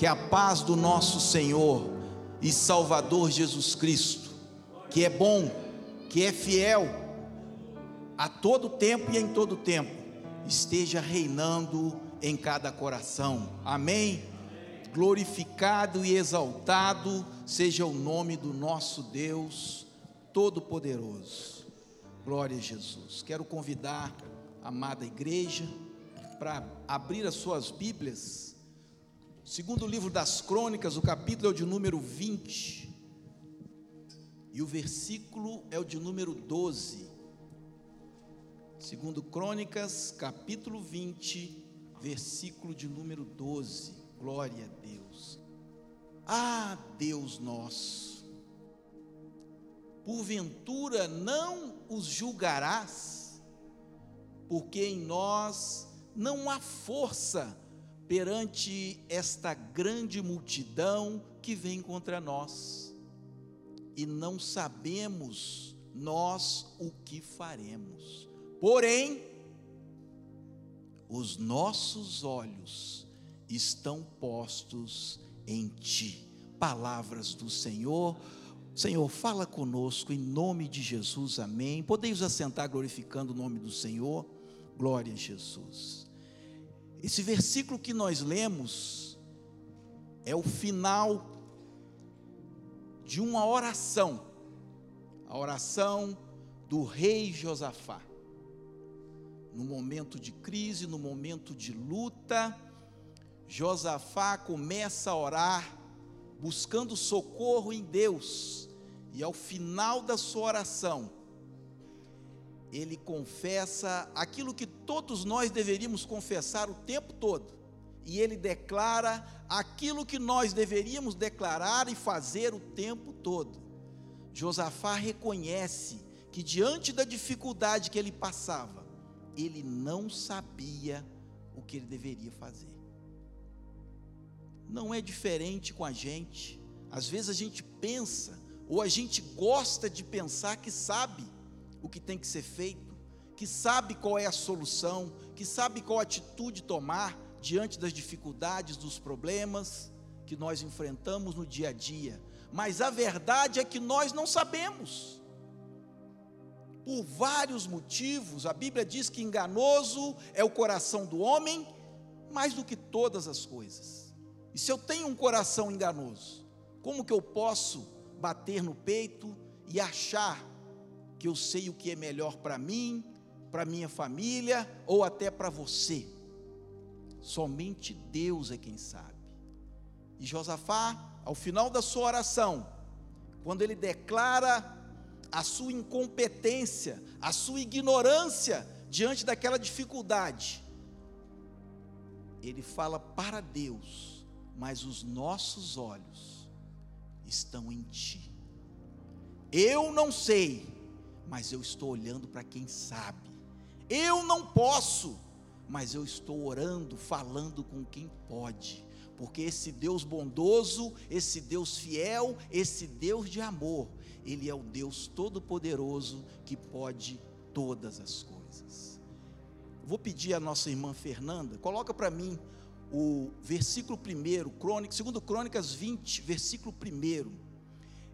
Que a paz do nosso Senhor e Salvador Jesus Cristo, que é bom, que é fiel, a todo tempo e em todo tempo, esteja reinando em cada coração. Amém? Glorificado e exaltado seja o nome do nosso Deus Todo-Poderoso. Glória a Jesus. Quero convidar a amada igreja para abrir as suas Bíblias. Segundo livro das Crônicas, o capítulo é o de número 20. E o versículo é o de número 12. Segundo Crônicas, capítulo 20, versículo de número 12. Glória a Deus. Ah, Deus nosso, porventura não os julgarás, porque em nós não há força perante esta grande multidão que vem contra nós, e não sabemos nós o que faremos. Porém, os nossos olhos estão postos em ti. Palavras do Senhor. Senhor, fala conosco em nome de Jesus, amém. Podemos assentar glorificando o nome do Senhor. Glória a Jesus. Esse versículo que nós lemos é o final de uma oração, a oração do rei Josafá. No momento de crise, no momento de luta, Josafá começa a orar, buscando socorro em Deus, e ao final da sua oração, ele confessa aquilo que todos nós deveríamos confessar o tempo todo, e ele declara aquilo que nós deveríamos declarar e fazer o tempo todo. Josafá reconhece que diante da dificuldade que ele passava, ele não sabia o que ele deveria fazer. Não é diferente com a gente. Às vezes a gente pensa, ou a gente gosta de pensar que sabe o que tem que ser feito, que sabe qual é a solução, que sabe qual atitude tomar diante das dificuldades, dos problemas que nós enfrentamos no dia a dia. Mas a verdade é que nós não sabemos por vários motivos. A Bíblia diz que enganoso é o coração do homem mais do que todas as coisas. E se eu tenho um coração enganoso, como que eu posso bater no peito e achar que eu sei o que é melhor para mim, para minha família ou até para você? Somente Deus é quem sabe. E Josafá, ao final da sua oração, quando ele declara a sua incompetência, a sua ignorância diante daquela dificuldade. Ele fala para Deus, mas os nossos olhos estão em Ti. Eu não sei, mas eu estou olhando para quem sabe. Eu não posso, mas eu estou orando, falando com quem pode. Porque esse Deus bondoso, esse Deus fiel, esse Deus de amor, ele é o Deus Todo-Poderoso que pode todas as coisas. Vou pedir à nossa irmã Fernanda, coloca para mim o versículo 1, crônica, segundo Crônicas 20, versículo 1.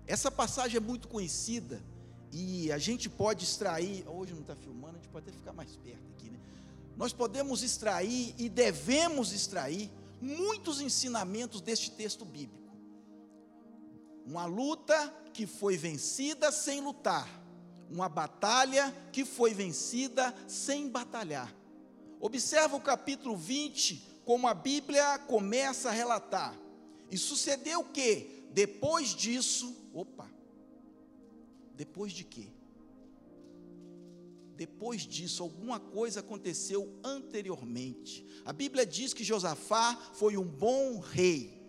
Essa passagem é muito conhecida e a gente pode extrair, hoje não está filmando, a gente pode até ficar mais perto aqui, né? Nós podemos extrair e devemos extrair muitos ensinamentos deste texto bíblico. Uma luta que foi vencida sem lutar, uma batalha que foi vencida sem batalhar. Observa o capítulo 20, como a Bíblia começa a relatar. E sucedeu que? Depois disso, opa, depois de quê? Depois disso, alguma coisa aconteceu anteriormente. A Bíblia diz que Josafá foi um bom rei.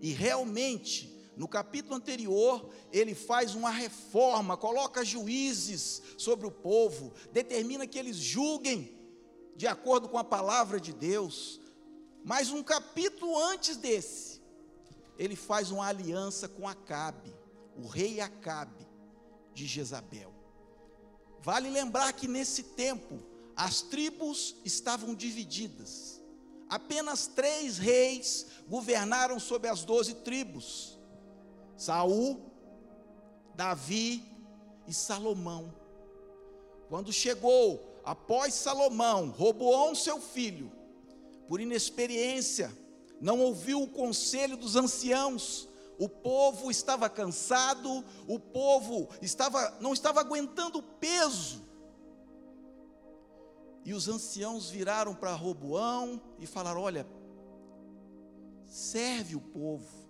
E realmente, no capítulo anterior, ele faz uma reforma, coloca juízes sobre o povo, determina que eles julguem de acordo com a palavra de Deus. Mas um capítulo antes desse, ele faz uma aliança com Acabe, o rei Acabe de Jezabel. Vale lembrar que nesse tempo as tribos estavam divididas. apenas três reis governaram sobre as doze tribos: Saul, Davi e Salomão. Quando chegou após Salomão, Roboão, seu filho, por inexperiência, não ouviu o conselho dos anciãos, o povo estava cansado, o povo estava não estava aguentando o peso. E os anciãos viraram para Roboão e falaram: "Olha, serve o povo.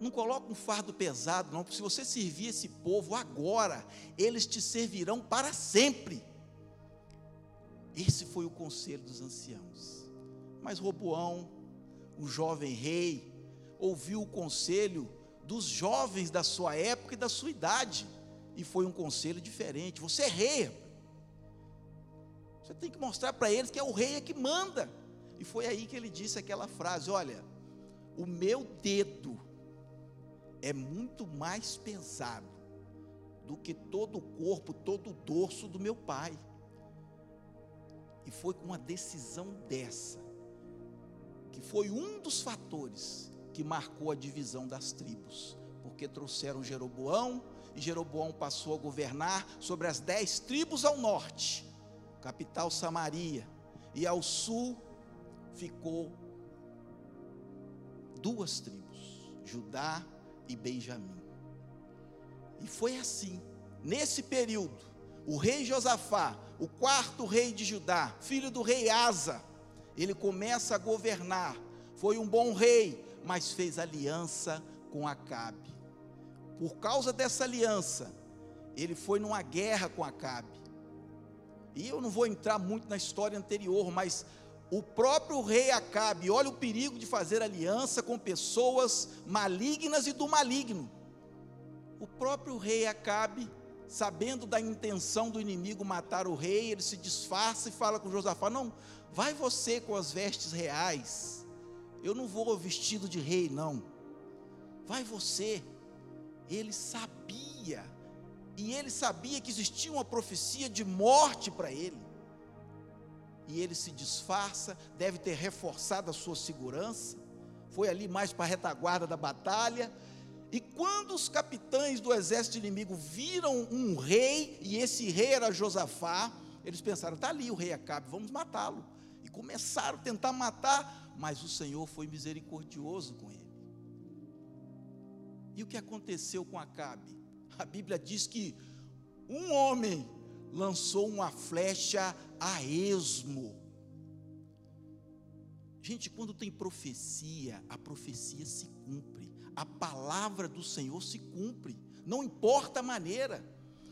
Não coloca um fardo pesado, não, porque se você servir esse povo agora, eles te servirão para sempre. Esse foi o conselho dos anciãos. Mas Roboão, o jovem rei, ouviu o conselho dos jovens da sua época e da sua idade, e foi um conselho diferente. Você é rei. Você tem que mostrar para eles que é o rei é que manda. E foi aí que ele disse aquela frase: Olha, o meu dedo é muito mais pesado do que todo o corpo, todo o dorso do meu pai. E foi com uma decisão dessa, que foi um dos fatores que marcou a divisão das tribos, porque trouxeram Jeroboão, e Jeroboão passou a governar sobre as dez tribos ao norte, capital Samaria, e ao sul ficou duas tribos, Judá e Benjamim. E foi assim, nesse período, o rei Josafá, o quarto rei de Judá, filho do rei Asa, ele começa a governar. Foi um bom rei, mas fez aliança com Acabe. Por causa dessa aliança, ele foi numa guerra com Acabe. E eu não vou entrar muito na história anterior, mas o próprio rei Acabe, olha o perigo de fazer aliança com pessoas malignas e do maligno. O próprio rei Acabe, sabendo da intenção do inimigo matar o rei, ele se disfarça e fala com Josafá: Não, vai você com as vestes reais, eu não vou vestido de rei, não. Vai você. Ele sabia, e ele sabia que existia uma profecia de morte para ele e ele se disfarça, deve ter reforçado a sua segurança, foi ali mais para a retaguarda da batalha. E quando os capitães do exército inimigo viram um rei, e esse rei era Josafá, eles pensaram: está ali o rei Acabe, vamos matá-lo. E começaram a tentar matar, mas o Senhor foi misericordioso com ele. E o que aconteceu com Acabe? A Bíblia diz que um homem lançou uma flecha a esmo. Gente, quando tem profecia, a profecia se cumpre, a palavra do Senhor se cumpre, não importa a maneira.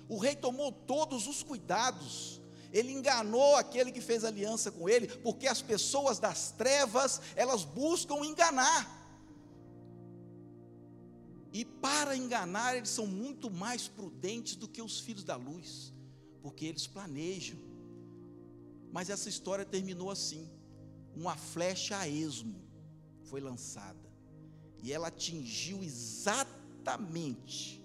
O rei tomou todos os cuidados, ele enganou aquele que fez aliança com ele, porque as pessoas das trevas, elas buscam enganar. E para enganar, eles são muito mais prudentes do que os filhos da luz porque eles planejam. Mas essa história terminou assim: uma flecha a esmo foi lançada, e ela atingiu exatamente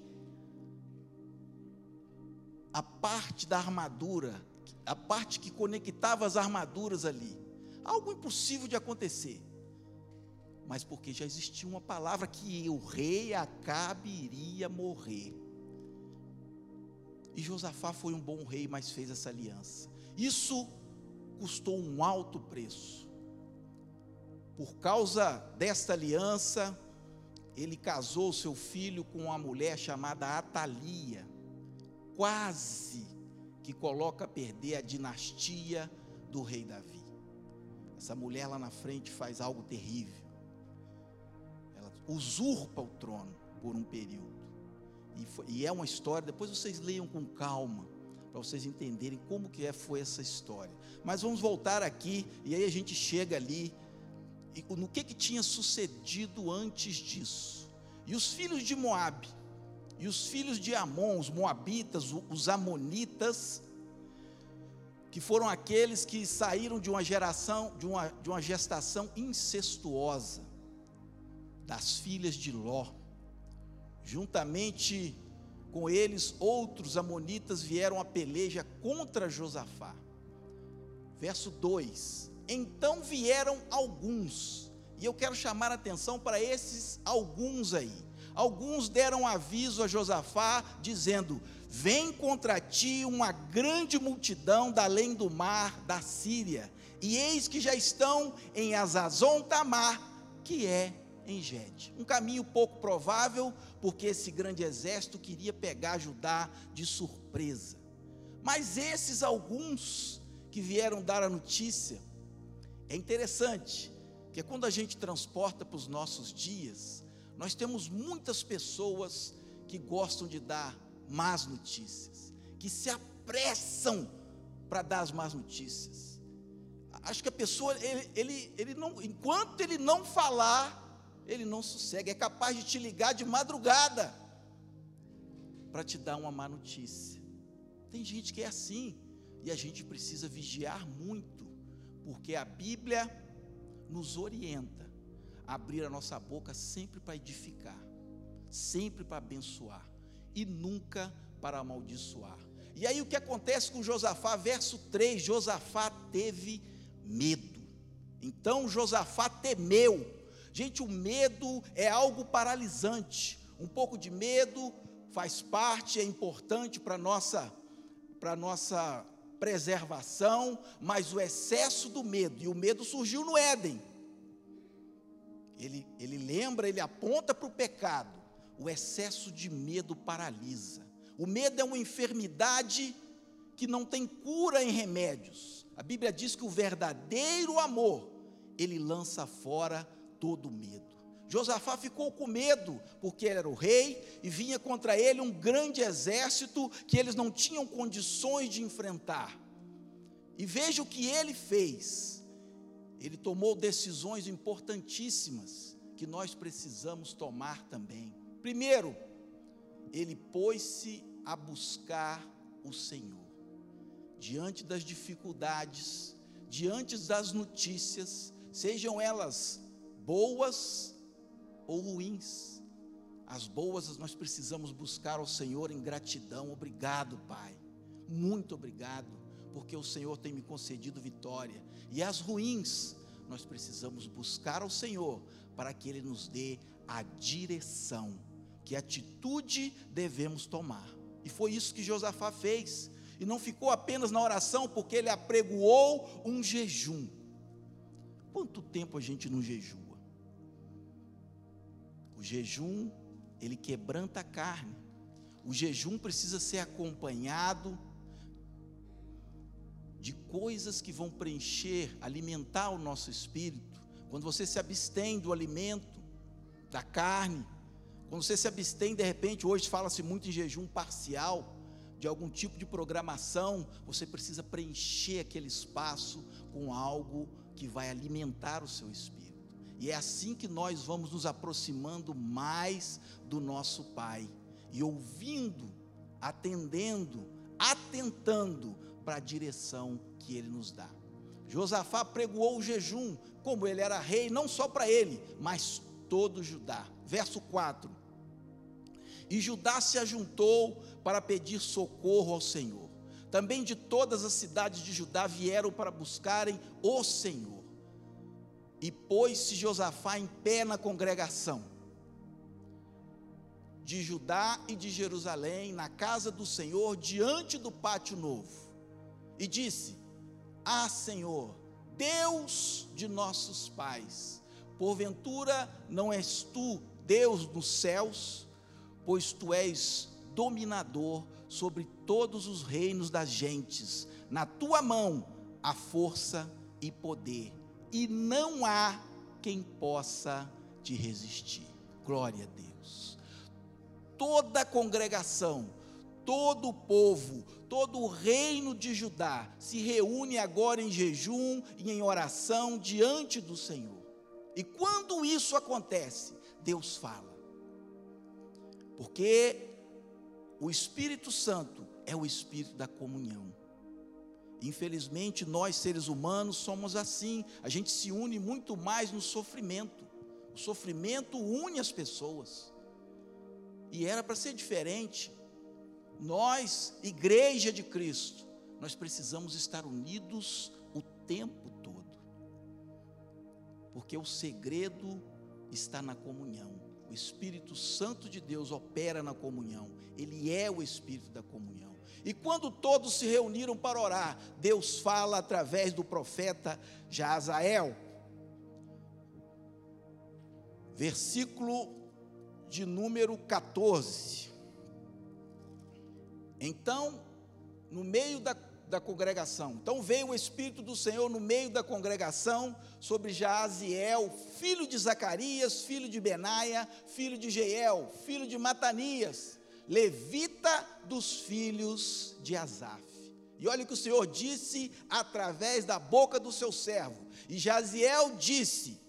a parte da armadura, a parte que conectava as armaduras ali. Algo impossível de acontecer. Mas porque já existia uma palavra que o rei Acabe iria morrer. E Josafá foi um bom rei, mas fez essa aliança. Isso custou um alto preço. Por causa desta aliança, ele casou seu filho com uma mulher chamada Atalia, quase que coloca a perder a dinastia do rei Davi. Essa mulher lá na frente faz algo terrível. Ela usurpa o trono por um período. E, foi, e é uma história, depois vocês leiam com calma, para vocês entenderem como que é, foi essa história. Mas vamos voltar aqui, e aí a gente chega ali, e no que, que tinha sucedido antes disso. E os filhos de Moabe, e os filhos de Amon, os moabitas, os amonitas, que foram aqueles que saíram de uma geração, de uma, de uma gestação incestuosa, das filhas de Ló. Juntamente com eles, outros amonitas vieram a peleja contra Josafá. verso 2: Então vieram alguns, e eu quero chamar a atenção para esses alguns aí. Alguns deram aviso a Josafá, dizendo: Vem contra ti uma grande multidão da além do mar, da Síria, e eis que já estão em Azazon Tamar, que é em Gede. Um caminho pouco provável, porque esse grande exército queria pegar Judá de surpresa. Mas esses alguns que vieram dar a notícia, é interessante, que quando a gente transporta para os nossos dias, nós temos muitas pessoas que gostam de dar más notícias, que se apressam para dar as más notícias. Acho que a pessoa, ele, ele, ele não, enquanto ele não falar, ele não sossega, é capaz de te ligar de madrugada para te dar uma má notícia. Tem gente que é assim, e a gente precisa vigiar muito, porque a Bíblia nos orienta a abrir a nossa boca sempre para edificar, sempre para abençoar e nunca para amaldiçoar. E aí o que acontece com Josafá, verso 3, Josafá teve medo. Então Josafá temeu. Gente, o medo é algo paralisante. Um pouco de medo faz parte, é importante para nossa para nossa preservação, mas o excesso do medo, e o medo surgiu no Éden. Ele, ele lembra, ele aponta para o pecado. O excesso de medo paralisa. O medo é uma enfermidade que não tem cura em remédios. A Bíblia diz que o verdadeiro amor, ele lança fora todo medo. Josafá ficou com medo, porque ele era o rei e vinha contra ele um grande exército que eles não tinham condições de enfrentar. E veja o que ele fez. Ele tomou decisões importantíssimas que nós precisamos tomar também. Primeiro, ele pôs-se a buscar o Senhor. Diante das dificuldades, diante das notícias, sejam elas boas ou ruins. As boas nós precisamos buscar ao Senhor em gratidão. Obrigado, Pai. Muito obrigado, porque o Senhor tem me concedido vitória. E as ruins, nós precisamos buscar ao Senhor para que Ele nos dê a direção, que atitude devemos tomar. E foi isso que Josafá fez. E não ficou apenas na oração, porque ele apregoou um jejum. Quanto tempo a gente não jejua? O jejum, ele quebranta a carne. O jejum precisa ser acompanhado de coisas que vão preencher, alimentar o nosso espírito. Quando você se abstém do alimento, da carne, quando você se abstém, de repente, hoje fala-se muito em jejum parcial, de algum tipo de programação, você precisa preencher aquele espaço com algo que vai alimentar o seu espírito. E é assim que nós vamos nos aproximando mais do nosso Pai e ouvindo, atendendo, atentando para a direção que Ele nos dá. Josafá pregoou o jejum, como ele era rei, não só para ele, mas todo Judá. Verso 4: E Judá se ajuntou para pedir socorro ao Senhor. Também de todas as cidades de Judá vieram para buscarem o Senhor. E pôs-se Josafá em pé na congregação de Judá e de Jerusalém, na casa do Senhor, diante do pátio novo, e disse: Ah, Senhor, Deus de nossos pais, porventura não és tu Deus dos céus, pois tu és dominador sobre todos os reinos das gentes, na tua mão a força e poder e não há quem possa te resistir. Glória a Deus. Toda a congregação, todo o povo, todo o reino de Judá se reúne agora em jejum e em oração diante do Senhor. E quando isso acontece, Deus fala. Porque o Espírito Santo é o espírito da comunhão. Infelizmente, nós seres humanos somos assim. A gente se une muito mais no sofrimento. O sofrimento une as pessoas. E era para ser diferente. Nós, igreja de Cristo, nós precisamos estar unidos o tempo todo. Porque o segredo está na comunhão. O Espírito Santo de Deus opera na comunhão. Ele é o Espírito da comunhão. E quando todos se reuniram para orar, Deus fala através do profeta Jazael. Versículo de número 14. Então, no meio da da congregação. Então veio o Espírito do Senhor no meio da congregação sobre Jaaziel, filho de Zacarias, filho de Benaia, filho de Jeiel, filho de Matanias, levita dos filhos de Asaf. E olha o que o Senhor disse através da boca do seu servo. E Jaziel disse: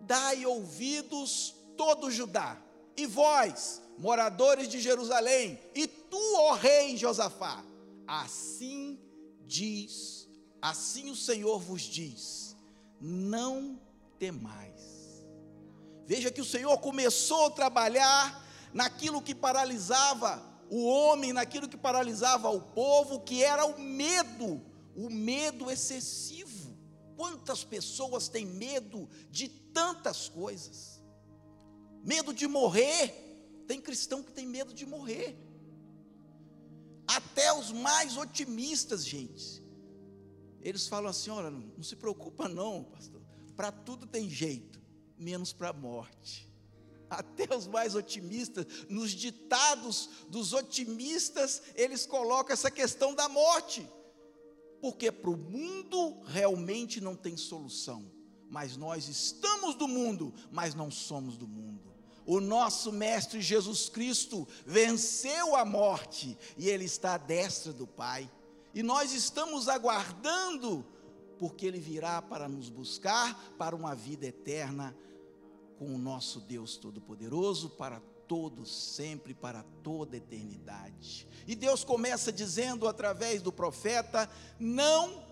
Dai ouvidos todo Judá, e vós, moradores de Jerusalém, e tu, ó rei Josafá, Assim diz, assim o Senhor vos diz: não temais. Veja que o Senhor começou a trabalhar naquilo que paralisava o homem, naquilo que paralisava o povo, que era o medo, o medo excessivo. Quantas pessoas têm medo de tantas coisas? Medo de morrer. Tem cristão que tem medo de morrer. Até os mais otimistas, gente. Eles falam assim: olha, não, se preocupa, não, pastor. Para tudo tem jeito, menos para a morte. Até os mais otimistas, nos ditados dos otimistas, eles colocam essa questão da morte. Porque para o mundo realmente não tem solução. Mas nós estamos do mundo, mas não somos do mundo o nosso Mestre Jesus Cristo venceu a morte e Ele está à destra do Pai. E nós estamos aguardando, porque Ele virá para nos buscar para uma vida eterna com o nosso Deus Todo-Poderoso, para todos, sempre, para toda eternidade. E Deus começa dizendo através do profeta: Não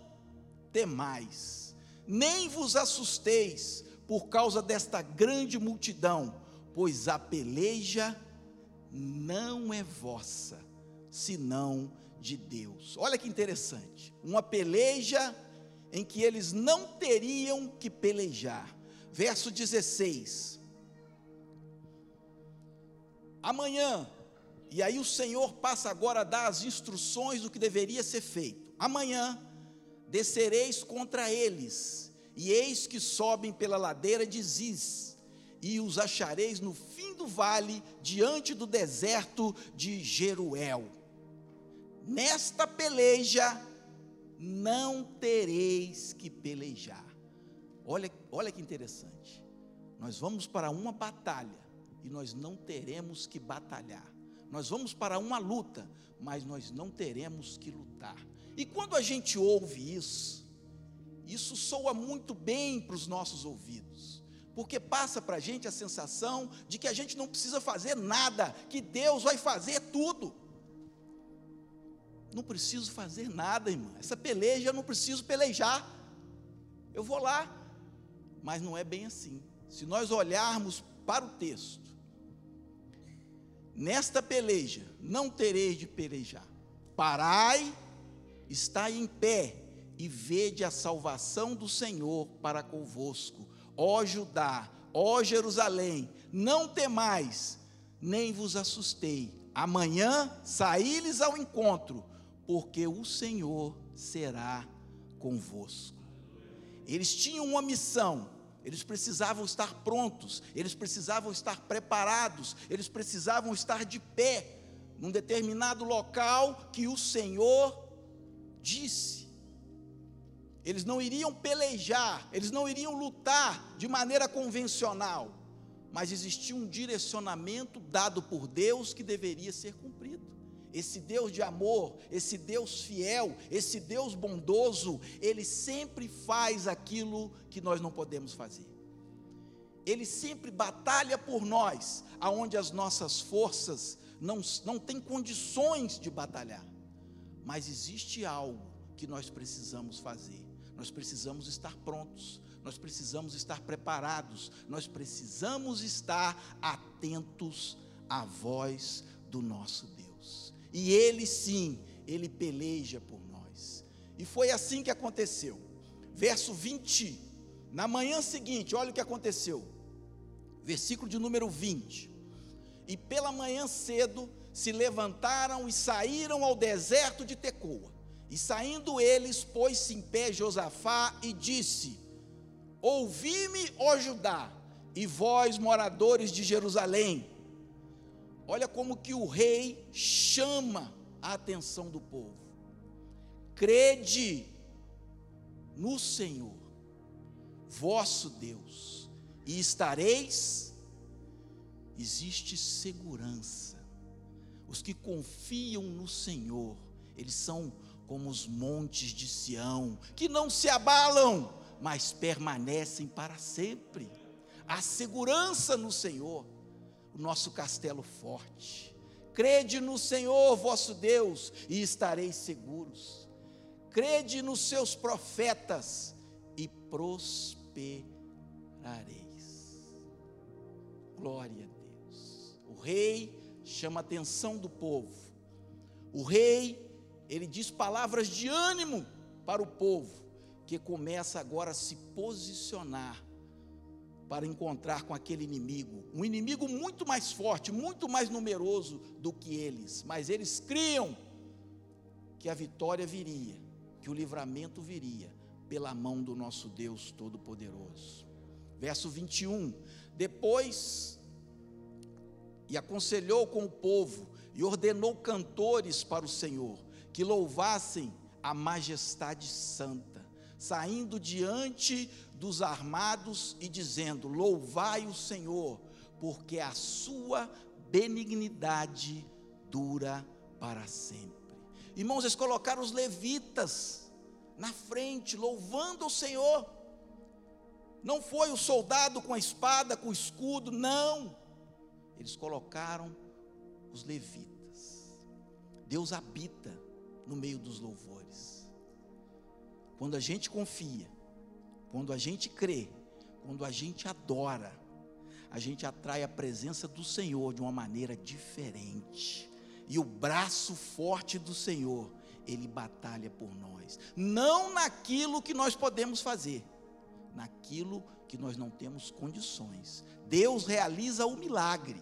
temais, nem vos assusteis por causa desta grande multidão pois a peleja não é vossa, senão de Deus. Olha que interessante, uma peleja em que eles não teriam que pelejar. Verso 16. Amanhã, e aí o Senhor passa agora a dar as instruções do que deveria ser feito. Amanhã descereis contra eles, e eis que sobem pela ladeira de Ziz e os achareis no fim do vale, diante do deserto de Jeruel. Nesta peleja não tereis que pelejar. Olha, olha que interessante. Nós vamos para uma batalha e nós não teremos que batalhar. Nós vamos para uma luta, mas nós não teremos que lutar. E quando a gente ouve isso, isso soa muito bem para os nossos ouvidos porque passa para a gente a sensação de que a gente não precisa fazer nada, que Deus vai fazer tudo. Não preciso fazer nada, irmã. Essa peleja eu não preciso pelejar. Eu vou lá. Mas não é bem assim. Se nós olharmos para o texto, nesta peleja não tereis de pelejar. Parai, está em pé e vede a salvação do Senhor para convosco ó Judá, ó Jerusalém, não temais, nem vos assustei. Amanhã saí-lhes ao encontro, porque o Senhor será convosco. Eles tinham uma missão, eles precisavam estar prontos, eles precisavam estar preparados, eles precisavam estar de pé num determinado local que o Senhor disse. Eles não iriam pelejar, eles não iriam lutar de maneira convencional, mas existia um direcionamento dado por Deus que deveria ser cumprido. Esse Deus de amor, esse Deus fiel, esse Deus bondoso, ele sempre faz aquilo que nós não podemos fazer. Ele sempre batalha por nós, aonde as nossas forças não, não têm condições de batalhar. Mas existe algo que nós precisamos fazer nós precisamos estar prontos, nós precisamos estar preparados, nós precisamos estar atentos à voz do nosso Deus. E Ele sim, Ele peleja por nós. E foi assim que aconteceu. Verso 20. Na manhã seguinte, olha o que aconteceu. Versículo de número 20. E pela manhã cedo se levantaram e saíram ao deserto de Tecoa. E saindo eles, pôs-se em pé Josafá e disse: Ouvi-me, ó Judá, e vós, moradores de Jerusalém. Olha como que o rei chama a atenção do povo. Crede no Senhor, vosso Deus, e estareis. Existe segurança. Os que confiam no Senhor, eles são como os montes de Sião, que não se abalam, mas permanecem para sempre. Há segurança no Senhor, o nosso castelo forte. Crede no Senhor vosso Deus e estareis seguros. Crede nos seus profetas e prosperareis. Glória a Deus. O rei chama a atenção do povo. O rei, ele diz palavras de ânimo para o povo, que começa agora a se posicionar para encontrar com aquele inimigo, um inimigo muito mais forte, muito mais numeroso do que eles, mas eles criam que a vitória viria, que o livramento viria pela mão do nosso Deus Todo-Poderoso. Verso 21: Depois, e aconselhou com o povo, e ordenou cantores para o Senhor, que louvassem a majestade santa, saindo diante dos armados e dizendo: Louvai o Senhor, porque a sua benignidade dura para sempre. Irmãos, eles colocaram os levitas na frente, louvando o Senhor. Não foi o soldado com a espada, com o escudo, não. Eles colocaram os levitas. Deus habita no meio dos louvores. Quando a gente confia, quando a gente crê, quando a gente adora, a gente atrai a presença do Senhor de uma maneira diferente. E o braço forte do Senhor, ele batalha por nós. Não naquilo que nós podemos fazer, naquilo que nós não temos condições. Deus realiza o milagre.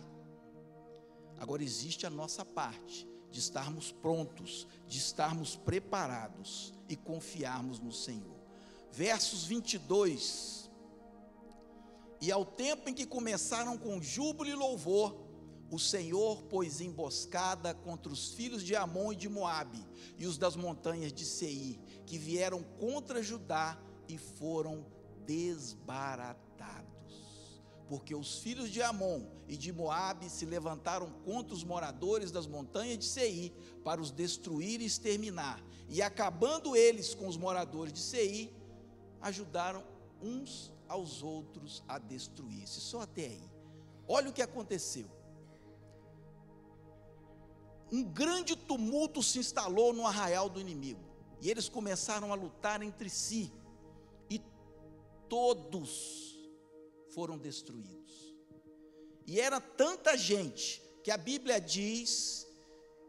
Agora existe a nossa parte de estarmos prontos, de estarmos preparados e confiarmos no Senhor versos 22. E ao tempo em que começaram com júbilo e louvor, o Senhor pôs emboscada contra os filhos de Amon e de Moabe e os das montanhas de Seir, que vieram contra Judá e foram desbaratados. Porque os filhos de Amon e de Moabe se levantaram contra os moradores das montanhas de Seir para os destruir e exterminar. E acabando eles com os moradores de Seir, ajudaram uns aos outros a destruir-se. Só até aí. Olha o que aconteceu. Um grande tumulto se instalou no arraial do inimigo. E eles começaram a lutar entre si. E todos foram destruídos. E era tanta gente que a Bíblia diz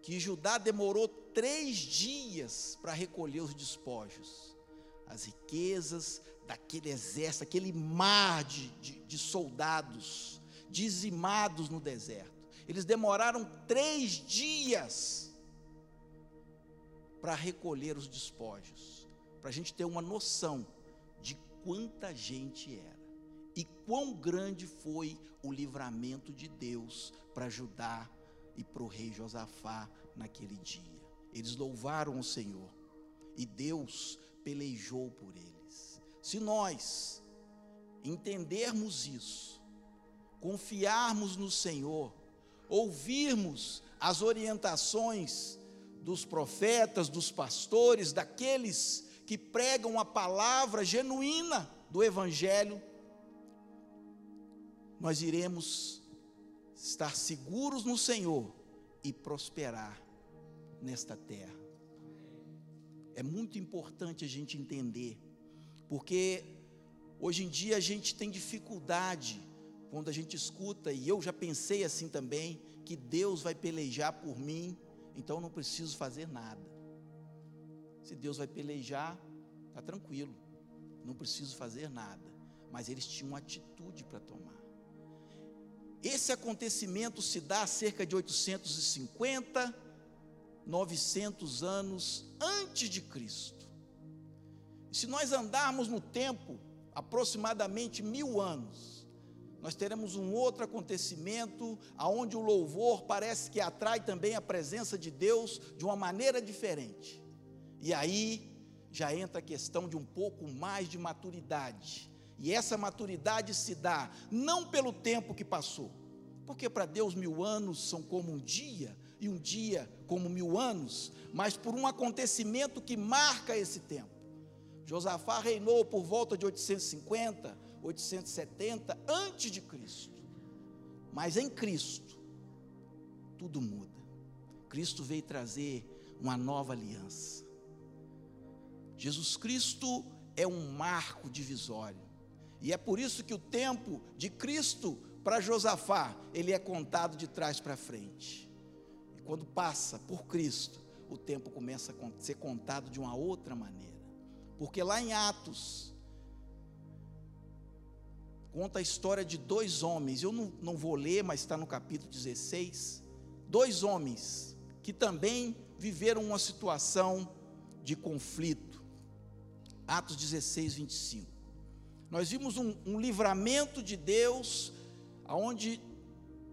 que Judá demorou três dias para recolher os despojos as riquezas daquele exército, aquele mar de, de, de soldados dizimados no deserto. Eles demoraram três dias para recolher os despojos, para a gente ter uma noção de quanta gente era e quão grande foi o livramento de Deus para ajudar e para o rei Josafá naquele dia. Eles louvaram o Senhor e Deus pelejou por eles. Se nós entendermos isso, confiarmos no Senhor, ouvirmos as orientações dos profetas, dos pastores, daqueles que pregam a palavra genuína do Evangelho, nós iremos estar seguros no Senhor e prosperar nesta terra. É muito importante a gente entender, porque hoje em dia a gente tem dificuldade quando a gente escuta, e eu já pensei assim também, que Deus vai pelejar por mim, então não preciso fazer nada. Se Deus vai pelejar, está tranquilo, não preciso fazer nada. Mas eles tinham atitude para tomar. Esse acontecimento se dá cerca de 850, 900 anos antes de Cristo. Se nós andarmos no tempo, aproximadamente mil anos, nós teremos um outro acontecimento, aonde o louvor parece que atrai também a presença de Deus de uma maneira diferente. E aí já entra a questão de um pouco mais de maturidade. E essa maturidade se dá não pelo tempo que passou, porque para Deus mil anos são como um dia, e um dia como mil anos, mas por um acontecimento que marca esse tempo. Josafá reinou por volta de 850, 870 antes de Cristo. Mas em Cristo tudo muda. Cristo veio trazer uma nova aliança. Jesus Cristo é um marco divisório. E é por isso que o tempo de Cristo para Josafá, ele é contado de trás para frente. E quando passa por Cristo, o tempo começa a ser contado de uma outra maneira. Porque lá em Atos, conta a história de dois homens, eu não, não vou ler, mas está no capítulo 16. Dois homens que também viveram uma situação de conflito. Atos 16, 25. Nós vimos um, um livramento de Deus, onde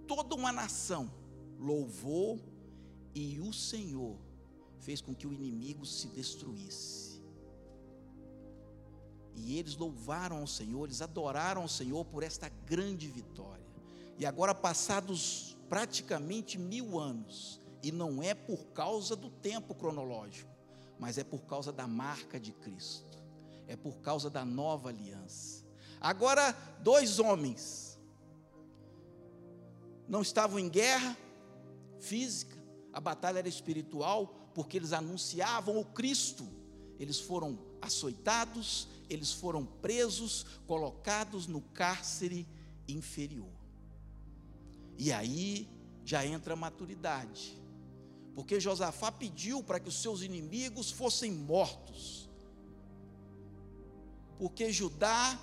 toda uma nação louvou e o Senhor fez com que o inimigo se destruísse. E eles louvaram ao Senhor, eles adoraram ao Senhor por esta grande vitória. E agora, passados praticamente mil anos, e não é por causa do tempo cronológico, mas é por causa da marca de Cristo é por causa da nova aliança. Agora, dois homens não estavam em guerra física, a batalha era espiritual, porque eles anunciavam o Cristo. Eles foram açoitados, eles foram presos, colocados no cárcere inferior. E aí já entra a maturidade, porque Josafá pediu para que os seus inimigos fossem mortos porque Judá,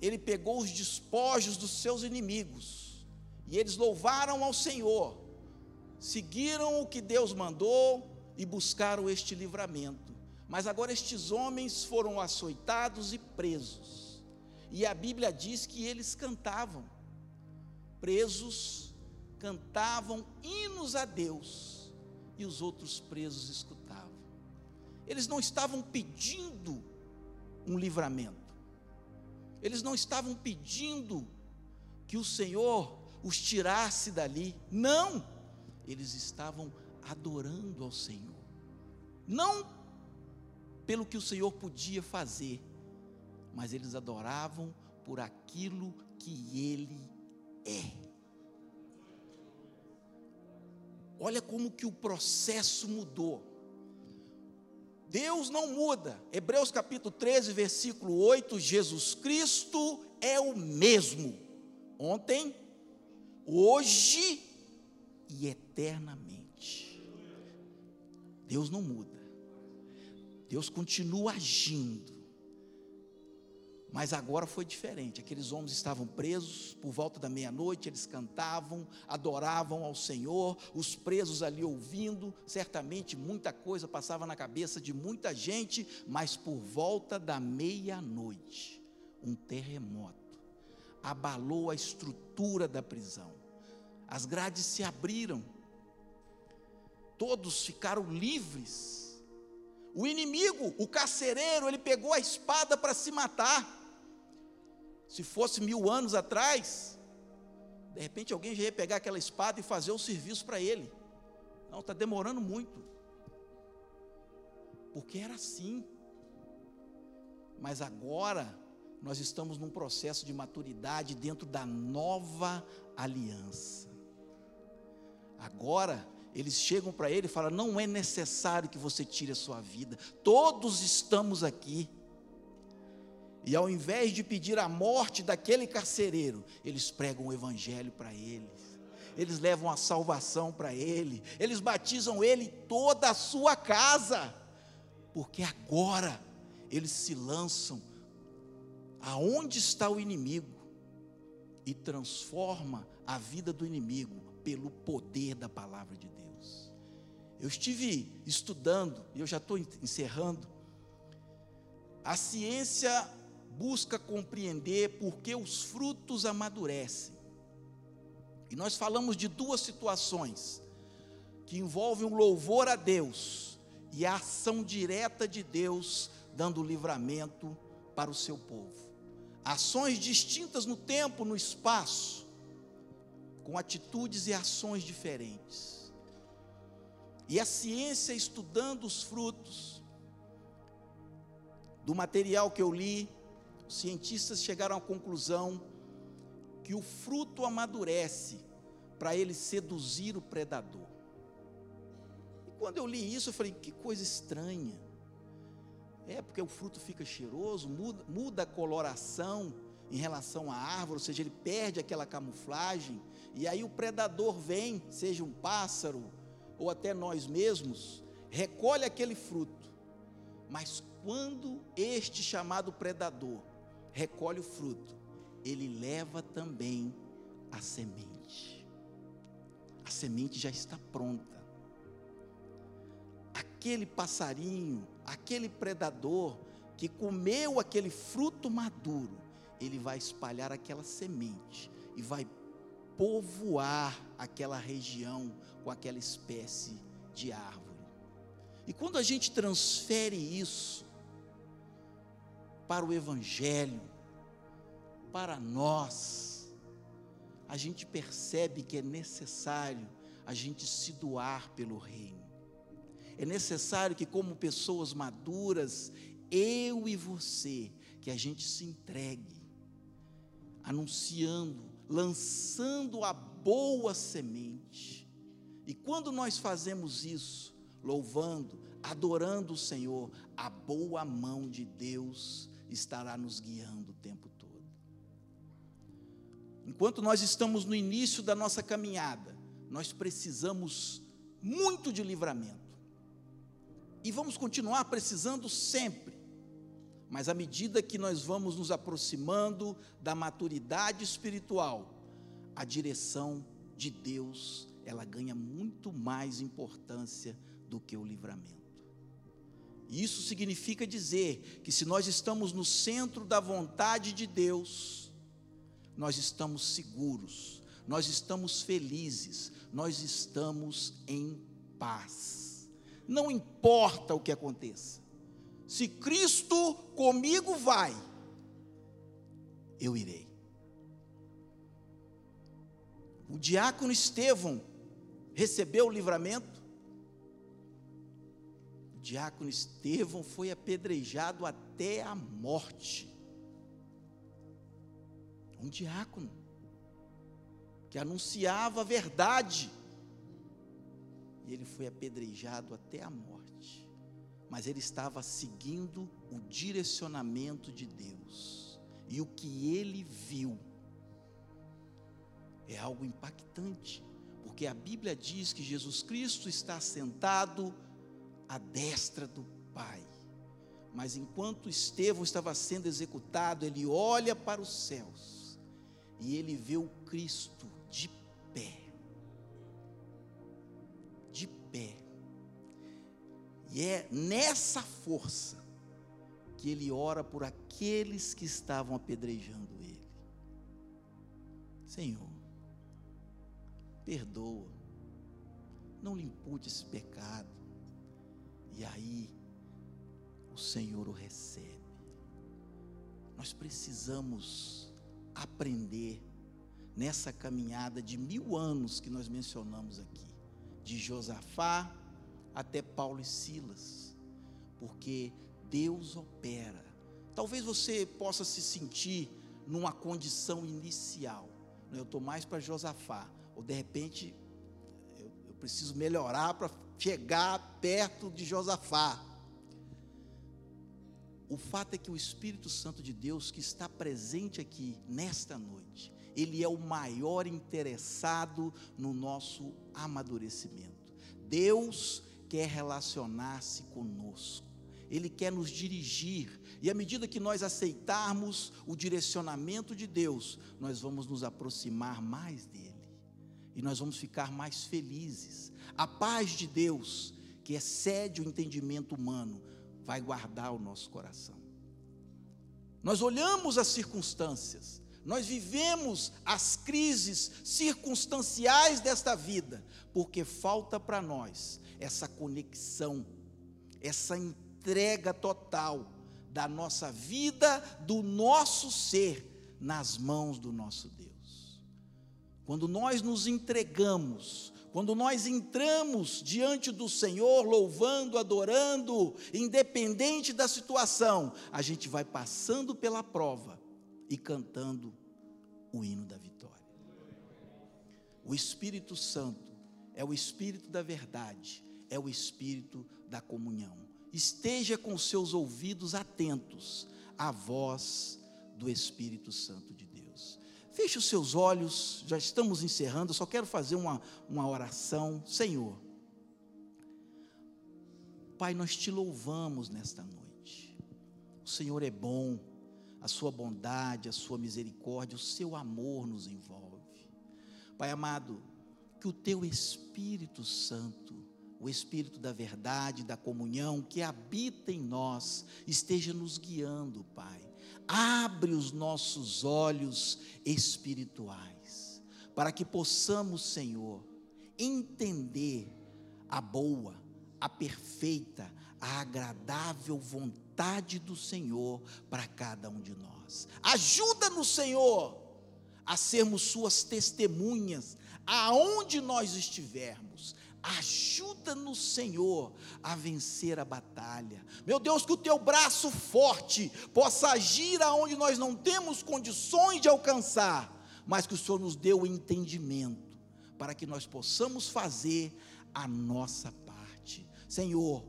ele pegou os despojos dos seus inimigos, e eles louvaram ao Senhor, seguiram o que Deus mandou e buscaram este livramento. Mas agora estes homens foram açoitados e presos, e a Bíblia diz que eles cantavam, presos, cantavam hinos a Deus, e os outros presos escutavam. Eles não estavam pedindo um livramento. Eles não estavam pedindo que o Senhor os tirasse dali. Não! Eles estavam adorando ao Senhor. Não pelo que o Senhor podia fazer, mas eles adoravam por aquilo que Ele é. Olha como que o processo mudou. Deus não muda. Hebreus capítulo 13, versículo 8: Jesus Cristo é o mesmo, ontem, hoje e eternamente. Deus não muda. Deus continua agindo. Mas agora foi diferente. Aqueles homens estavam presos por volta da meia-noite, eles cantavam, adoravam ao Senhor, os presos ali ouvindo. Certamente muita coisa passava na cabeça de muita gente, mas por volta da meia-noite, um terremoto abalou a estrutura da prisão. As grades se abriram. Todos ficaram livres. O inimigo, o carcereiro, ele pegou a espada para se matar. Se fosse mil anos atrás, de repente alguém já ia pegar aquela espada e fazer o serviço para ele. Não, está demorando muito. Porque era assim. Mas agora nós estamos num processo de maturidade dentro da nova aliança. Agora eles chegam para ele e falam: não é necessário que você tire a sua vida, todos estamos aqui. E ao invés de pedir a morte daquele carcereiro, eles pregam o evangelho para eles. Eles levam a salvação para ele. Eles batizam ele toda a sua casa. porque agora eles se lançam aonde está o inimigo e transforma a vida do inimigo pelo poder da palavra de Deus. Eu estive estudando, e eu já estou encerrando. A ciência busca compreender por que os frutos amadurecem. E nós falamos de duas situações que envolvem o louvor a Deus e a ação direta de Deus dando livramento para o seu povo. Ações distintas no tempo, no espaço, com atitudes e ações diferentes. E a ciência estudando os frutos do material que eu li, cientistas chegaram à conclusão que o fruto amadurece para ele seduzir o predador. E quando eu li isso, eu falei: que coisa estranha. É porque o fruto fica cheiroso, muda, muda a coloração em relação à árvore, ou seja, ele perde aquela camuflagem, e aí o predador vem, seja um pássaro ou até nós mesmos, recolhe aquele fruto. Mas quando este chamado predador recolhe o fruto, ele leva também a semente. A semente já está pronta. Aquele passarinho, aquele predador que comeu aquele fruto maduro, ele vai espalhar aquela semente e vai povoar aquela região com aquela espécie de árvore. E quando a gente transfere isso para o Evangelho, para nós, a gente percebe que é necessário a gente se doar pelo Reino. É necessário que, como pessoas maduras, eu e você, que a gente se entregue, anunciando, lançando a boa semente. E quando nós fazemos isso, louvando, adorando o Senhor, a boa mão de Deus estará nos guiando o tempo todo. Enquanto nós estamos no início da nossa caminhada, nós precisamos muito de livramento. E vamos continuar precisando sempre. Mas à medida que nós vamos nos aproximando da maturidade espiritual, a direção de Deus, ela ganha muito mais importância do que o livramento. Isso significa dizer que se nós estamos no centro da vontade de Deus, nós estamos seguros, nós estamos felizes, nós estamos em paz. Não importa o que aconteça, se Cristo comigo vai, eu irei. O diácono Estevão recebeu o livramento, diácono Estevão foi apedrejado até a morte. Um diácono que anunciava a verdade. E ele foi apedrejado até a morte. Mas ele estava seguindo o direcionamento de Deus. E o que ele viu é algo impactante, porque a Bíblia diz que Jesus Cristo está sentado à destra do Pai. Mas enquanto Estevão estava sendo executado, ele olha para os céus e ele vê o Cristo de pé. De pé. E é nessa força que ele ora por aqueles que estavam apedrejando ele. Senhor, perdoa, não lhe impute esse pecado e aí, o Senhor o recebe. Nós precisamos aprender nessa caminhada de mil anos que nós mencionamos aqui, de Josafá até Paulo e Silas, porque Deus opera. Talvez você possa se sentir numa condição inicial. Né? Eu estou mais para Josafá, ou de repente eu, eu preciso melhorar para chegar perto de Josafá. O fato é que o Espírito Santo de Deus que está presente aqui nesta noite, ele é o maior interessado no nosso amadurecimento. Deus quer relacionar-se conosco. Ele quer nos dirigir, e à medida que nós aceitarmos o direcionamento de Deus, nós vamos nos aproximar mais dele, e nós vamos ficar mais felizes. A paz de Deus, que excede o entendimento humano, vai guardar o nosso coração. Nós olhamos as circunstâncias, nós vivemos as crises circunstanciais desta vida, porque falta para nós essa conexão, essa entrega total da nossa vida, do nosso ser nas mãos do nosso Deus. Quando nós nos entregamos, quando nós entramos diante do Senhor, louvando, adorando, independente da situação, a gente vai passando pela prova e cantando o hino da vitória. O Espírito Santo é o Espírito da verdade, é o Espírito da comunhão. Esteja com seus ouvidos atentos à voz do Espírito Santo de Deus. Feche os seus olhos, já estamos encerrando, só quero fazer uma, uma oração. Senhor, Pai, nós te louvamos nesta noite. O Senhor é bom, a sua bondade, a sua misericórdia, o seu amor nos envolve. Pai amado, que o teu Espírito Santo, o Espírito da verdade, da comunhão que habita em nós, esteja nos guiando, Pai abre os nossos olhos espirituais, para que possamos, Senhor, entender a boa, a perfeita, a agradável vontade do Senhor para cada um de nós. Ajuda-nos, Senhor, a sermos Suas testemunhas aonde nós estivermos Ajuda-nos, Senhor, a vencer a batalha. Meu Deus, que o teu braço forte possa agir aonde nós não temos condições de alcançar, mas que o Senhor nos dê o entendimento para que nós possamos fazer a nossa parte. Senhor,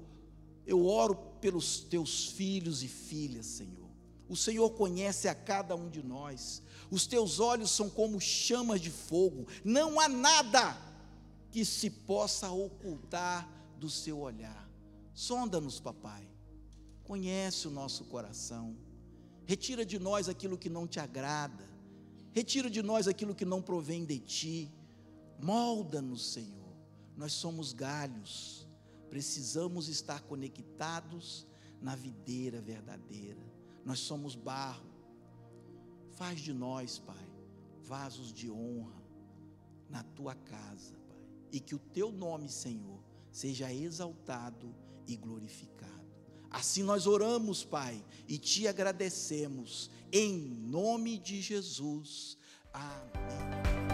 eu oro pelos teus filhos e filhas, Senhor. O Senhor conhece a cada um de nós. Os teus olhos são como chamas de fogo. Não há nada que se possa ocultar do seu olhar. Sonda-nos, papai. Conhece o nosso coração. Retira de nós aquilo que não te agrada. Retira de nós aquilo que não provém de ti. Molda-nos, Senhor. Nós somos galhos. Precisamos estar conectados na videira verdadeira. Nós somos barro. Faz de nós, Pai, vasos de honra na tua casa e que o teu nome, Senhor, seja exaltado e glorificado. Assim nós oramos, Pai, e te agradecemos, em nome de Jesus. Amém.